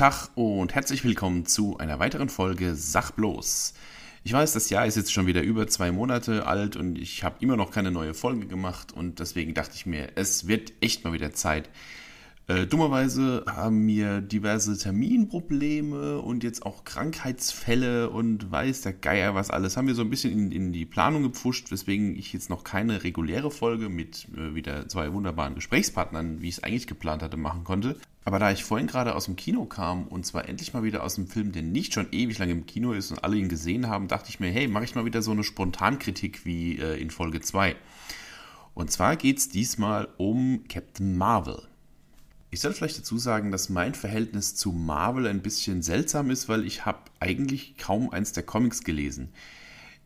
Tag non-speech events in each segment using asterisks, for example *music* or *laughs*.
Tag und herzlich willkommen zu einer weiteren Folge Sach bloß. Ich weiß, das Jahr ist jetzt schon wieder über zwei Monate alt und ich habe immer noch keine neue Folge gemacht und deswegen dachte ich mir, es wird echt mal wieder Zeit, äh, dummerweise haben mir diverse Terminprobleme und jetzt auch Krankheitsfälle und weiß der Geier was alles, haben wir so ein bisschen in, in die Planung gepfuscht, weswegen ich jetzt noch keine reguläre Folge mit äh, wieder zwei wunderbaren Gesprächspartnern, wie ich es eigentlich geplant hatte, machen konnte. Aber da ich vorhin gerade aus dem Kino kam und zwar endlich mal wieder aus einem Film, der nicht schon ewig lang im Kino ist und alle ihn gesehen haben, dachte ich mir, hey, mache ich mal wieder so eine Spontankritik wie äh, in Folge 2. Und zwar geht es diesmal um Captain Marvel. Ich soll vielleicht dazu sagen, dass mein Verhältnis zu Marvel ein bisschen seltsam ist, weil ich habe eigentlich kaum eins der Comics gelesen.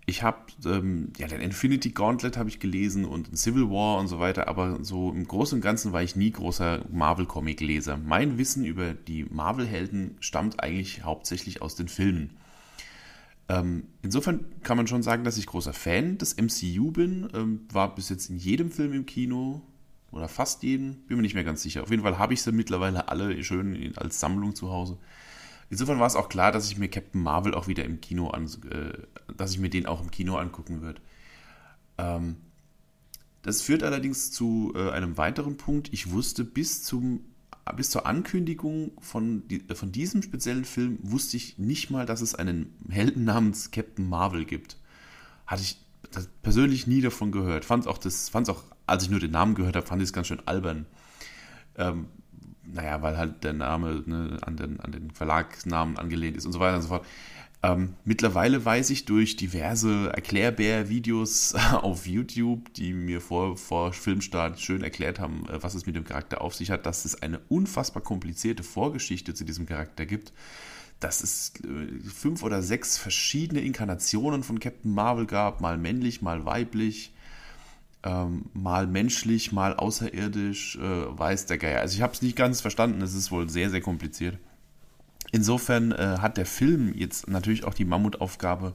Ich habe ähm, ja den Infinity Gauntlet habe ich gelesen und Civil War und so weiter, aber so im Großen und Ganzen war ich nie großer Marvel-Comic-Leser. Mein Wissen über die Marvel-Helden stammt eigentlich hauptsächlich aus den Filmen. Ähm, insofern kann man schon sagen, dass ich großer Fan des MCU bin. Ähm, war bis jetzt in jedem Film im Kino, oder fast jeden, bin mir nicht mehr ganz sicher. Auf jeden Fall habe ich sie mittlerweile alle schön als Sammlung zu Hause. Insofern war es auch klar, dass ich mir Captain Marvel auch wieder im Kino an, äh, dass ich mir den auch im Kino angucken würde. Ähm, das führt allerdings zu äh, einem weiteren Punkt. Ich wusste bis zum bis zur Ankündigung von, die, von diesem speziellen Film wusste ich nicht mal, dass es einen Helden namens Captain Marvel gibt. Hatte ich persönlich nie davon gehört. Fand auch das, fand auch als ich nur den Namen gehört habe, fand ich es ganz schön albern. Ähm, naja, weil halt der Name ne, an, den, an den Verlagsnamen angelehnt ist und so weiter und so fort. Ähm, mittlerweile weiß ich durch diverse Erklärbär-Videos *laughs* auf YouTube, die mir vor, vor Filmstart schön erklärt haben, äh, was es mit dem Charakter auf sich hat, dass es eine unfassbar komplizierte Vorgeschichte zu diesem Charakter gibt. Dass es äh, fünf oder sechs verschiedene Inkarnationen von Captain Marvel gab, mal männlich, mal weiblich ähm, mal menschlich, mal außerirdisch, äh, weiß der Geier. Also ich habe es nicht ganz verstanden, es ist wohl sehr, sehr kompliziert. Insofern äh, hat der Film jetzt natürlich auch die Mammutaufgabe,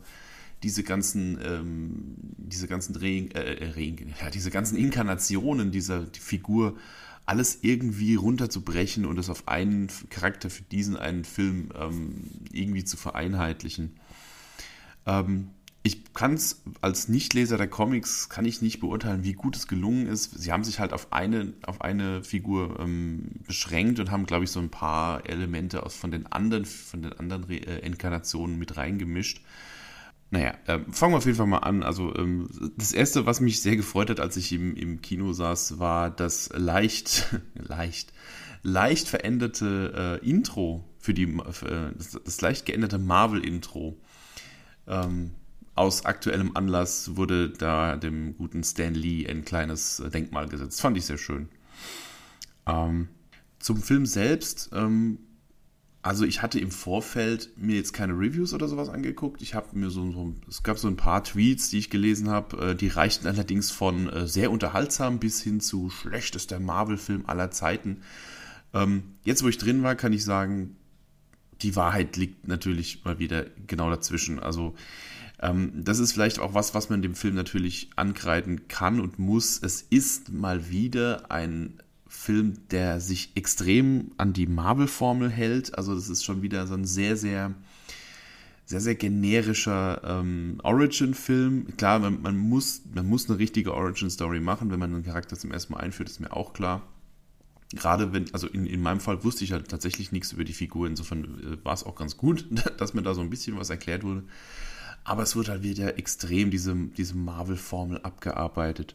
diese ganzen, ähm, diese ganzen Re äh, Re ja, diese ganzen Inkarnationen dieser die Figur alles irgendwie runterzubrechen und es auf einen Charakter für diesen einen Film ähm, irgendwie zu vereinheitlichen. Ähm, ich kann es als Nichtleser der Comics, kann ich nicht beurteilen, wie gut es gelungen ist. Sie haben sich halt auf eine, auf eine Figur ähm, beschränkt und haben, glaube ich, so ein paar Elemente aus, von den anderen, von den anderen äh, Inkarnationen mit reingemischt. Naja, äh, fangen wir auf jeden Fall mal an. Also ähm, das Erste, was mich sehr gefreut hat, als ich im, im Kino saß, war das leicht, *laughs* leicht, leicht veränderte äh, Intro für die, äh, das, das, leicht geänderte Marvel-Intro. Ähm, aus aktuellem Anlass wurde da dem guten Stan Lee ein kleines äh, Denkmal gesetzt. Fand ich sehr schön. Ähm, zum Film selbst, ähm, also ich hatte im Vorfeld mir jetzt keine Reviews oder sowas angeguckt. Ich habe mir so, so, es gab so ein paar Tweets, die ich gelesen habe, äh, die reichten allerdings von äh, sehr unterhaltsam bis hin zu schlechtester Marvel-Film aller Zeiten. Ähm, jetzt, wo ich drin war, kann ich sagen, die Wahrheit liegt natürlich mal wieder genau dazwischen. Also ähm, das ist vielleicht auch was, was man dem Film natürlich ankreiden kann und muss. Es ist mal wieder ein Film, der sich extrem an die Marvel-Formel hält. Also das ist schon wieder so ein sehr, sehr, sehr, sehr generischer ähm, Origin-Film. Klar, man, man, muss, man muss eine richtige Origin-Story machen, wenn man einen Charakter zum ersten Mal einführt, ist mir auch klar. Gerade wenn, also in, in meinem Fall wusste ich halt tatsächlich nichts über die Figur, insofern äh, war es auch ganz gut, *laughs* dass mir da so ein bisschen was erklärt wurde. Aber es wird halt wieder extrem diese, diese Marvel-Formel abgearbeitet.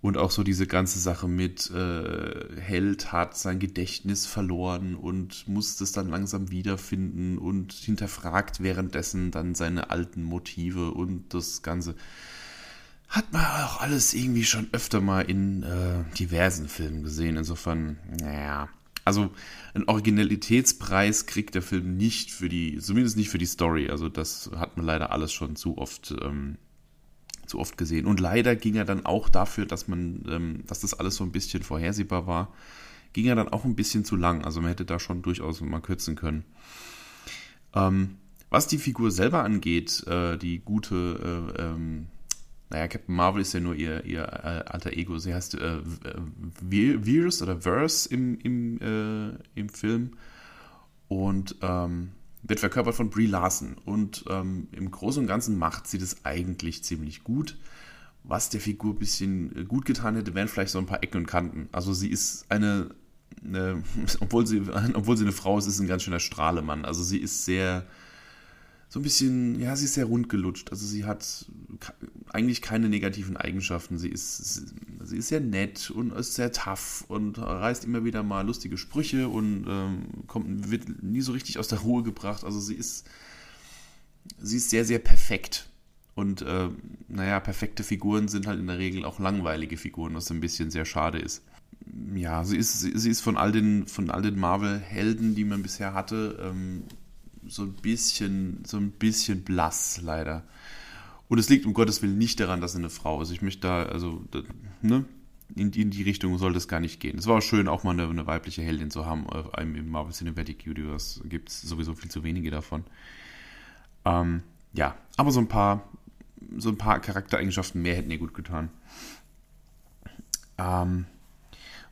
Und auch so diese ganze Sache mit äh, Held hat sein Gedächtnis verloren und muss es dann langsam wiederfinden und hinterfragt währenddessen dann seine alten Motive und das Ganze. Hat man auch alles irgendwie schon öfter mal in äh, diversen Filmen gesehen. Insofern, naja. Also einen Originalitätspreis kriegt der Film nicht für die, zumindest nicht für die Story. Also das hat man leider alles schon zu oft, ähm, zu oft gesehen. Und leider ging er dann auch dafür, dass man, ähm, dass das alles so ein bisschen vorhersehbar war, ging er dann auch ein bisschen zu lang. Also man hätte da schon durchaus mal kürzen können. Ähm, was die Figur selber angeht, äh, die gute äh, ähm, naja, Captain Marvel ist ja nur ihr, ihr äh, alter Ego. Sie heißt äh, Virus oder Verse im, im, äh, im Film. und ähm, wird verkörpert von Brie Larson. Und ähm, im Großen und Ganzen macht sie das eigentlich ziemlich gut. Was der Figur ein bisschen gut getan hätte, wären vielleicht so ein paar Ecken und Kanten. Also sie ist eine, eine *laughs* obwohl, sie, *laughs* obwohl sie eine Frau ist, ist ein ganz schöner Strahlemann. Also sie ist sehr so ein bisschen, ja, sie ist sehr rund gelutscht. Also sie hat eigentlich keine negativen Eigenschaften. Sie ist, sie ist sehr nett und ist sehr tough und reißt immer wieder mal lustige Sprüche und ähm, kommt, wird nie so richtig aus der Ruhe gebracht. Also sie ist, sie ist sehr, sehr perfekt. Und äh, naja, perfekte Figuren sind halt in der Regel auch langweilige Figuren, was ein bisschen sehr schade ist. Ja, sie ist, sie, ist von all den, den Marvel-Helden, die man bisher hatte, ähm, so ein bisschen, so ein bisschen blass, leider. Und es liegt um Gottes Willen nicht daran, dass sie eine Frau ist. Ich möchte da, also, da, ne? In, in, die Richtung soll das gar nicht gehen. Es war auch schön, auch mal eine, eine weibliche Heldin zu haben. Äh, Im Marvel Cinematic Universe gibt es sowieso viel zu wenige davon. Ähm, ja, aber so ein paar, so ein paar Charaktereigenschaften mehr hätten ihr gut getan. Ähm,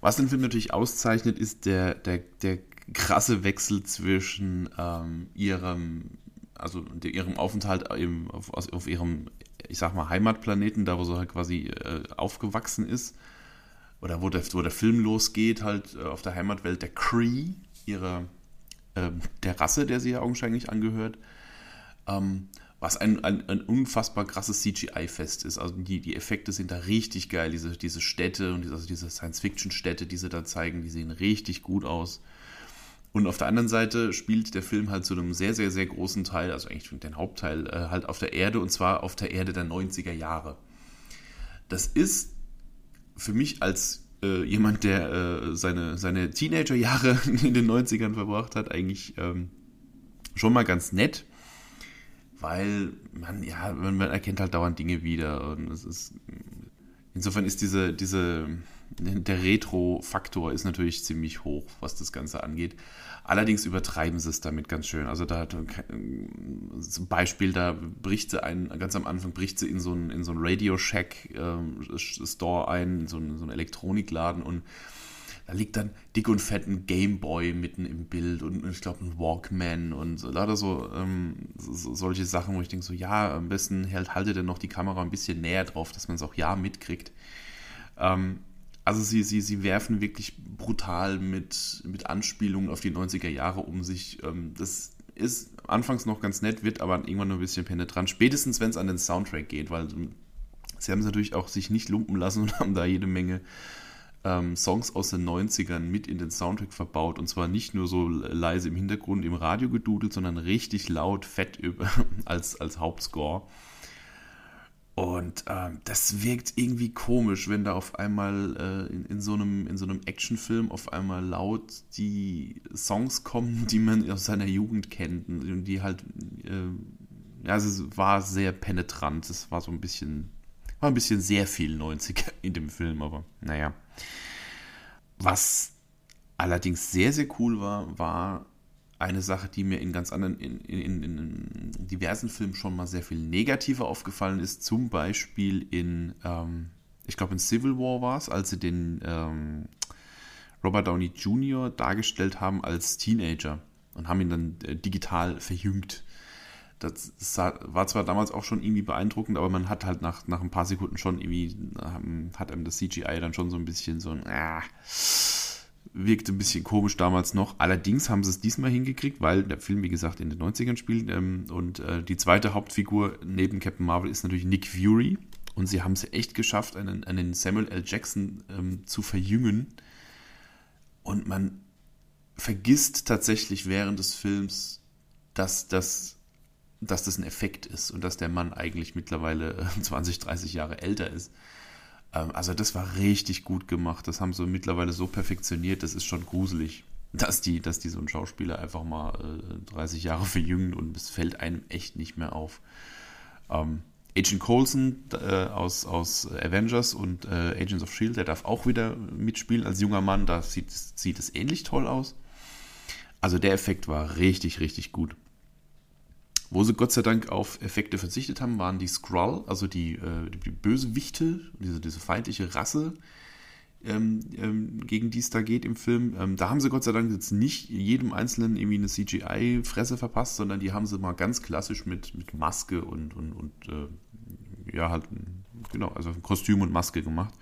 was den Film natürlich auszeichnet, ist der, der, der krasse Wechsel zwischen ähm, ihrem, also ihrem Aufenthalt im, auf, auf, ihrem, ich sag mal, Heimatplaneten, da wo sie halt quasi äh, aufgewachsen ist, oder wo der, wo der Film losgeht, halt äh, auf der Heimatwelt der Cree, ihrer, äh, der Rasse, der sie ja augenscheinlich angehört. Ähm, was ein, ein, ein, unfassbar krasses CGI-Fest ist. Also die, die Effekte sind da richtig geil. Diese, diese Städte und diese, also diese Science-Fiction-Städte, die sie da zeigen, die sehen richtig gut aus. Und auf der anderen Seite spielt der Film halt zu einem sehr, sehr, sehr großen Teil, also eigentlich den Hauptteil, äh, halt auf der Erde und zwar auf der Erde der 90er Jahre. Das ist für mich als äh, jemand, der äh, seine, seine Teenagerjahre *laughs* in den 90ern verbracht hat, eigentlich ähm, schon mal ganz nett, weil man, ja, man, man erkennt halt dauernd Dinge wieder und es ist, insofern ist diese, diese, der Retro-Faktor ist natürlich ziemlich hoch, was das Ganze angeht. Allerdings übertreiben sie es damit ganz schön. Also da hat zum Beispiel, da bricht sie ein, ganz am Anfang bricht sie in so einen, in so einen Radio Shack äh, Store ein, in so einen, so einen Elektronikladen und da liegt dann dick und fett ein Gameboy mitten im Bild und ich glaube ein Walkman und so, lauter so, ähm, so, solche Sachen, wo ich denke so, ja, am besten halt, haltet ihr noch die Kamera ein bisschen näher drauf, dass man es auch ja mitkriegt. Ähm, also sie, sie, sie werfen wirklich brutal mit, mit Anspielungen auf die 90er Jahre um sich. Ähm, das ist anfangs noch ganz nett, wird aber irgendwann nur ein bisschen penetrant. Spätestens, wenn es an den Soundtrack geht, weil sie haben es natürlich auch sich nicht lumpen lassen *laughs* und haben da jede Menge ähm, Songs aus den 90ern mit in den Soundtrack verbaut. Und zwar nicht nur so leise im Hintergrund im Radio gedudelt, sondern richtig laut, fett über, *laughs* als, als Hauptscore. Und äh, das wirkt irgendwie komisch, wenn da auf einmal äh, in, in, so einem, in so einem Actionfilm auf einmal laut die Songs kommen, die man aus seiner Jugend kennt. Und die halt, äh, ja, es war sehr penetrant. Es war so ein bisschen, war ein bisschen sehr viel 90er in dem Film, aber naja. Was allerdings sehr, sehr cool war, war eine Sache, die mir in ganz anderen, in, in, in, diversen Filmen schon mal sehr viel negativer aufgefallen ist, zum Beispiel in, ähm, ich glaube in Civil War war es, als sie den ähm, Robert Downey Jr. dargestellt haben als Teenager und haben ihn dann äh, digital verjüngt. Das sah, war zwar damals auch schon irgendwie beeindruckend, aber man hat halt nach, nach ein paar Sekunden schon irgendwie, ähm, hat einem das CGI dann schon so ein bisschen so ein, äh, wirkte ein bisschen komisch damals noch. Allerdings haben sie es diesmal hingekriegt, weil der Film, wie gesagt, in den 90ern spielt. Ähm, und äh, die zweite Hauptfigur neben Captain Marvel ist natürlich Nick Fury. Und sie haben es echt geschafft, einen, einen Samuel L. Jackson ähm, zu verjüngen. Und man vergisst tatsächlich während des Films, dass das, dass das ein Effekt ist und dass der Mann eigentlich mittlerweile *laughs* 20, 30 Jahre älter ist. Ähm, also das war richtig gut gemacht. Das haben sie mittlerweile so perfektioniert, das ist schon gruselig, dass die, dass die so einen Schauspieler einfach mal äh, 30 Jahre verjüngen und es fällt einem echt nicht mehr auf. Ähm, Agent Coulson äh, aus, aus Avengers und äh, Agents of Shield, der darf auch wieder mitspielen als junger Mann. Da sieht, sieht es ähnlich toll aus. Also der Effekt war richtig, richtig gut. Wo sie Gott sei Dank auf Effekte verzichtet haben, waren die Skrull, also die, äh, die Bösewichte, diese, diese feindliche Rasse. ähm, ähm, gegen die es da geht im Film. Ähm, da haben sie Gott sei Dank jetzt nicht jedem Einzelnen irgendwie eine CGI-Fresse verpasst, sondern die haben sie mal ganz klassisch mit, mit Maske und, und, und äh, ja, halt, genau, also Kostüm und Maske gemacht.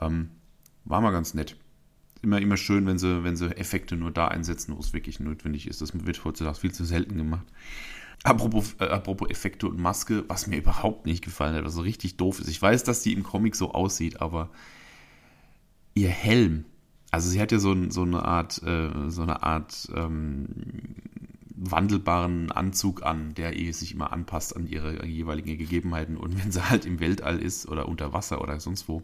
Ähm, war mal ganz nett. Immer, immer schön, wenn sie, wenn sie Effekte nur da einsetzen, wo es wirklich notwendig ist. Das wird heutzutage viel zu selten gemacht. Apropos, äh, apropos Effekte und Maske, was mir überhaupt nicht gefallen hat, was so richtig doof ist. Ich weiß, dass die im Comic so aussieht, aber ihr Helm, also sie hat ja so, so eine Art, äh, so eine Art ähm, wandelbaren Anzug an, der sich immer anpasst an ihre jeweiligen Gegebenheiten. Und wenn sie halt im Weltall ist oder unter Wasser oder sonst wo,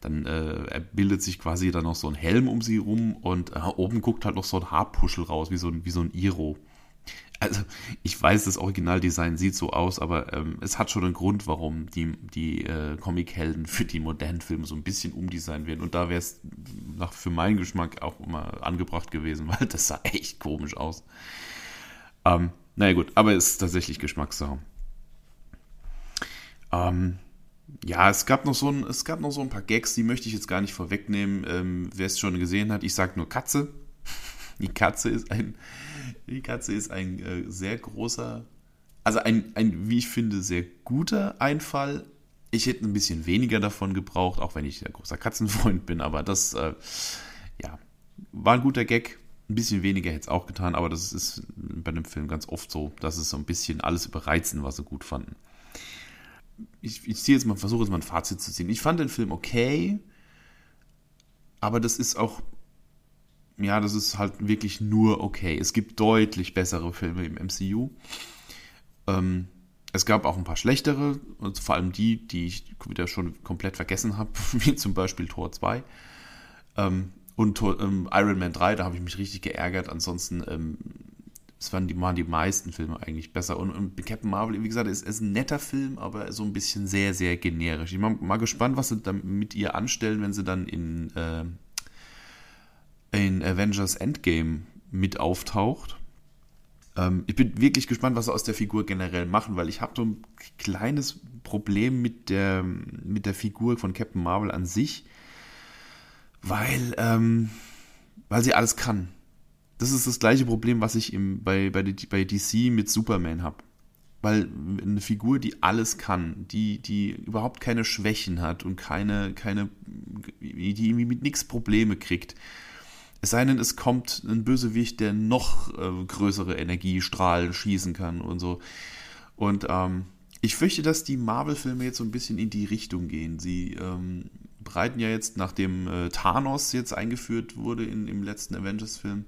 dann äh, bildet sich quasi dann noch so ein Helm um sie rum und äh, oben guckt halt noch so ein Haarpuschel raus, wie so ein, wie so ein Iro. Also, ich weiß, das Originaldesign sieht so aus, aber ähm, es hat schon einen Grund, warum die, die äh, Comichelden für die modernen Filme so ein bisschen umdesignt werden. Und da wäre es für meinen Geschmack auch immer angebracht gewesen, *laughs* weil das sah echt komisch aus. Ähm, naja, gut, aber es ist tatsächlich Geschmackssache. Ähm, ja, es gab, noch so ein, es gab noch so ein paar Gags, die möchte ich jetzt gar nicht vorwegnehmen. Ähm, Wer es schon gesehen hat, ich sage nur Katze. Die Katze ist ein, die Katze ist ein äh, sehr großer, also ein, ein, wie ich finde, sehr guter Einfall. Ich hätte ein bisschen weniger davon gebraucht, auch wenn ich ein großer Katzenfreund bin, aber das, äh, ja, war ein guter Gag. Ein bisschen weniger hätte es auch getan, aber das ist bei einem Film ganz oft so, dass es so ein bisschen alles überreizen, was sie gut fanden ich, ich ziehe jetzt mal, versuche jetzt mal ein Fazit zu ziehen. Ich fand den Film okay, aber das ist auch, ja, das ist halt wirklich nur okay. Es gibt deutlich bessere Filme im MCU. Ähm, es gab auch ein paar schlechtere, und vor allem die, die ich wieder schon komplett vergessen habe, *laughs* wie zum Beispiel Tor 2. Ähm, und ähm, Iron Man 3, da habe ich mich richtig geärgert. Ansonsten ähm, es waren die, waren die meisten Filme eigentlich besser. Und, und Captain Marvel, wie gesagt, ist, ist ein netter Film, aber so ein bisschen sehr, sehr generisch. Ich bin mal gespannt, was sie dann mit ihr anstellen, wenn sie dann in, äh, in Avengers Endgame mit auftaucht. Ähm, ich bin wirklich gespannt, was sie aus der Figur generell machen, weil ich habe so ein kleines Problem mit der, mit der Figur von Captain Marvel an sich, weil, ähm, weil sie alles kann das ist das gleiche Problem, was ich im, bei, bei, bei DC mit Superman habe. Weil eine Figur, die alles kann, die, die überhaupt keine Schwächen hat und keine, keine, die irgendwie mit nichts Probleme kriegt. Es sei denn, es kommt ein Bösewicht, der noch äh, größere Energiestrahlen schießen kann und so. Und ähm, ich fürchte, dass die Marvel-Filme jetzt so ein bisschen in die Richtung gehen. Sie ähm, bereiten ja jetzt, nachdem äh, Thanos jetzt eingeführt wurde in, im letzten Avengers-Film,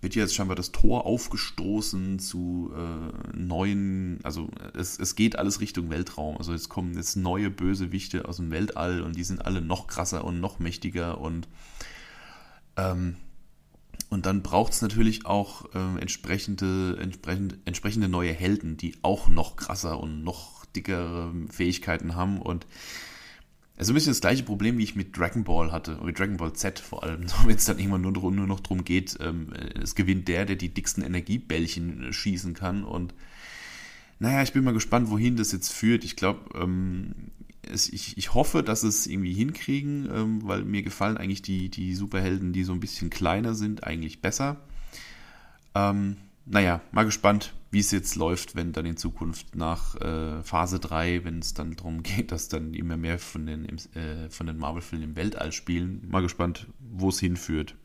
wird jetzt scheinbar das Tor aufgestoßen zu äh, neuen, also es, es geht alles Richtung Weltraum. Also es kommen jetzt neue Bösewichte aus dem Weltall und die sind alle noch krasser und noch mächtiger und ähm, und dann braucht es natürlich auch äh, entsprechende, entsprechend, entsprechende neue Helden, die auch noch krasser und noch dickere Fähigkeiten haben und also ein bisschen das gleiche Problem, wie ich mit Dragon Ball hatte, oder Dragon Ball Z vor allem, *laughs* wenn es dann irgendwann nur, nur noch darum geht, ähm, es gewinnt der, der die dicksten Energiebällchen schießen kann. Und naja, ich bin mal gespannt, wohin das jetzt führt. Ich glaube, ähm, ich, ich hoffe, dass es irgendwie hinkriegen, ähm, weil mir gefallen eigentlich die, die Superhelden, die so ein bisschen kleiner sind, eigentlich besser. Ähm, naja, mal gespannt, wie es jetzt läuft, wenn dann in Zukunft nach äh, Phase 3, wenn es dann darum *laughs* geht, dass dann immer mehr von den, äh, den Marvel-Filmen im Weltall spielen. Mal gespannt, wo es hinführt.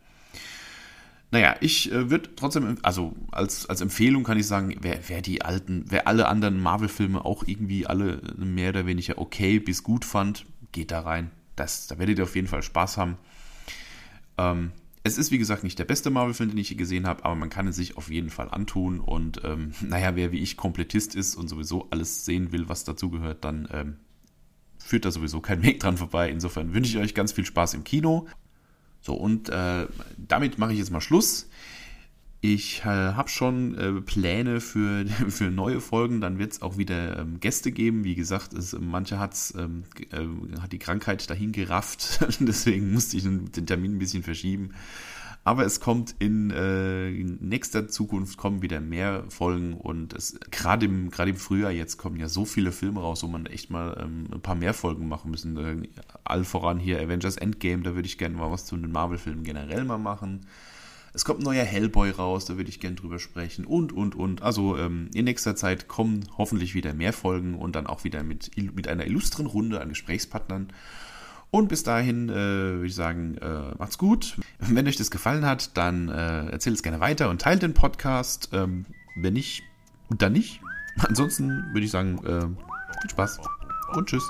Naja, ich äh, würde trotzdem, also als, als Empfehlung kann ich sagen, wer, wer die alten, wer alle anderen Marvel-Filme auch irgendwie alle mehr oder weniger okay bis gut fand, geht da rein. Das, da werdet ihr auf jeden Fall Spaß haben. Ähm, es ist, wie gesagt, nicht der beste Marvel-Film, den ich je gesehen habe, aber man kann es sich auf jeden Fall antun. Und ähm, *laughs* naja, wer wie ich Komplettist ist und sowieso alles sehen will, was dazugehört, dann ähm, führt da sowieso kein Weg dran vorbei. Insofern wünsche ich euch ganz viel Spaß im Kino. So, und äh, damit mache ich jetzt mal Schluss. Ich äh, habe schon äh, Pläne für, *laughs* für neue Folgen. Dann wird es auch wieder ähm, Gäste geben. Wie gesagt, es, manche hat's, ähm, äh, hat die Krankheit dahin gerafft. *laughs* Deswegen musste ich den Termin ein bisschen verschieben. Aber es kommt in, äh, in nächster Zukunft kommen wieder mehr Folgen und gerade im, gerade im Frühjahr jetzt kommen ja so viele Filme raus, wo man echt mal ähm, ein paar mehr Folgen machen müssen. Äh, all voran hier Avengers Endgame, da würde ich gerne mal was zu den Marvel-Filmen generell mal machen. Es kommt ein neuer Hellboy raus, da würde ich gerne drüber sprechen und, und, und. Also ähm, in nächster Zeit kommen hoffentlich wieder mehr Folgen und dann auch wieder mit, mit einer illustren Runde an Gesprächspartnern. Und bis dahin äh, würde ich sagen, äh, macht's gut. Wenn euch das gefallen hat, dann äh, erzählt es gerne weiter und teilt den Podcast. Ähm, wenn nicht, und dann nicht. Ansonsten würde ich sagen, äh, viel Spaß und tschüss.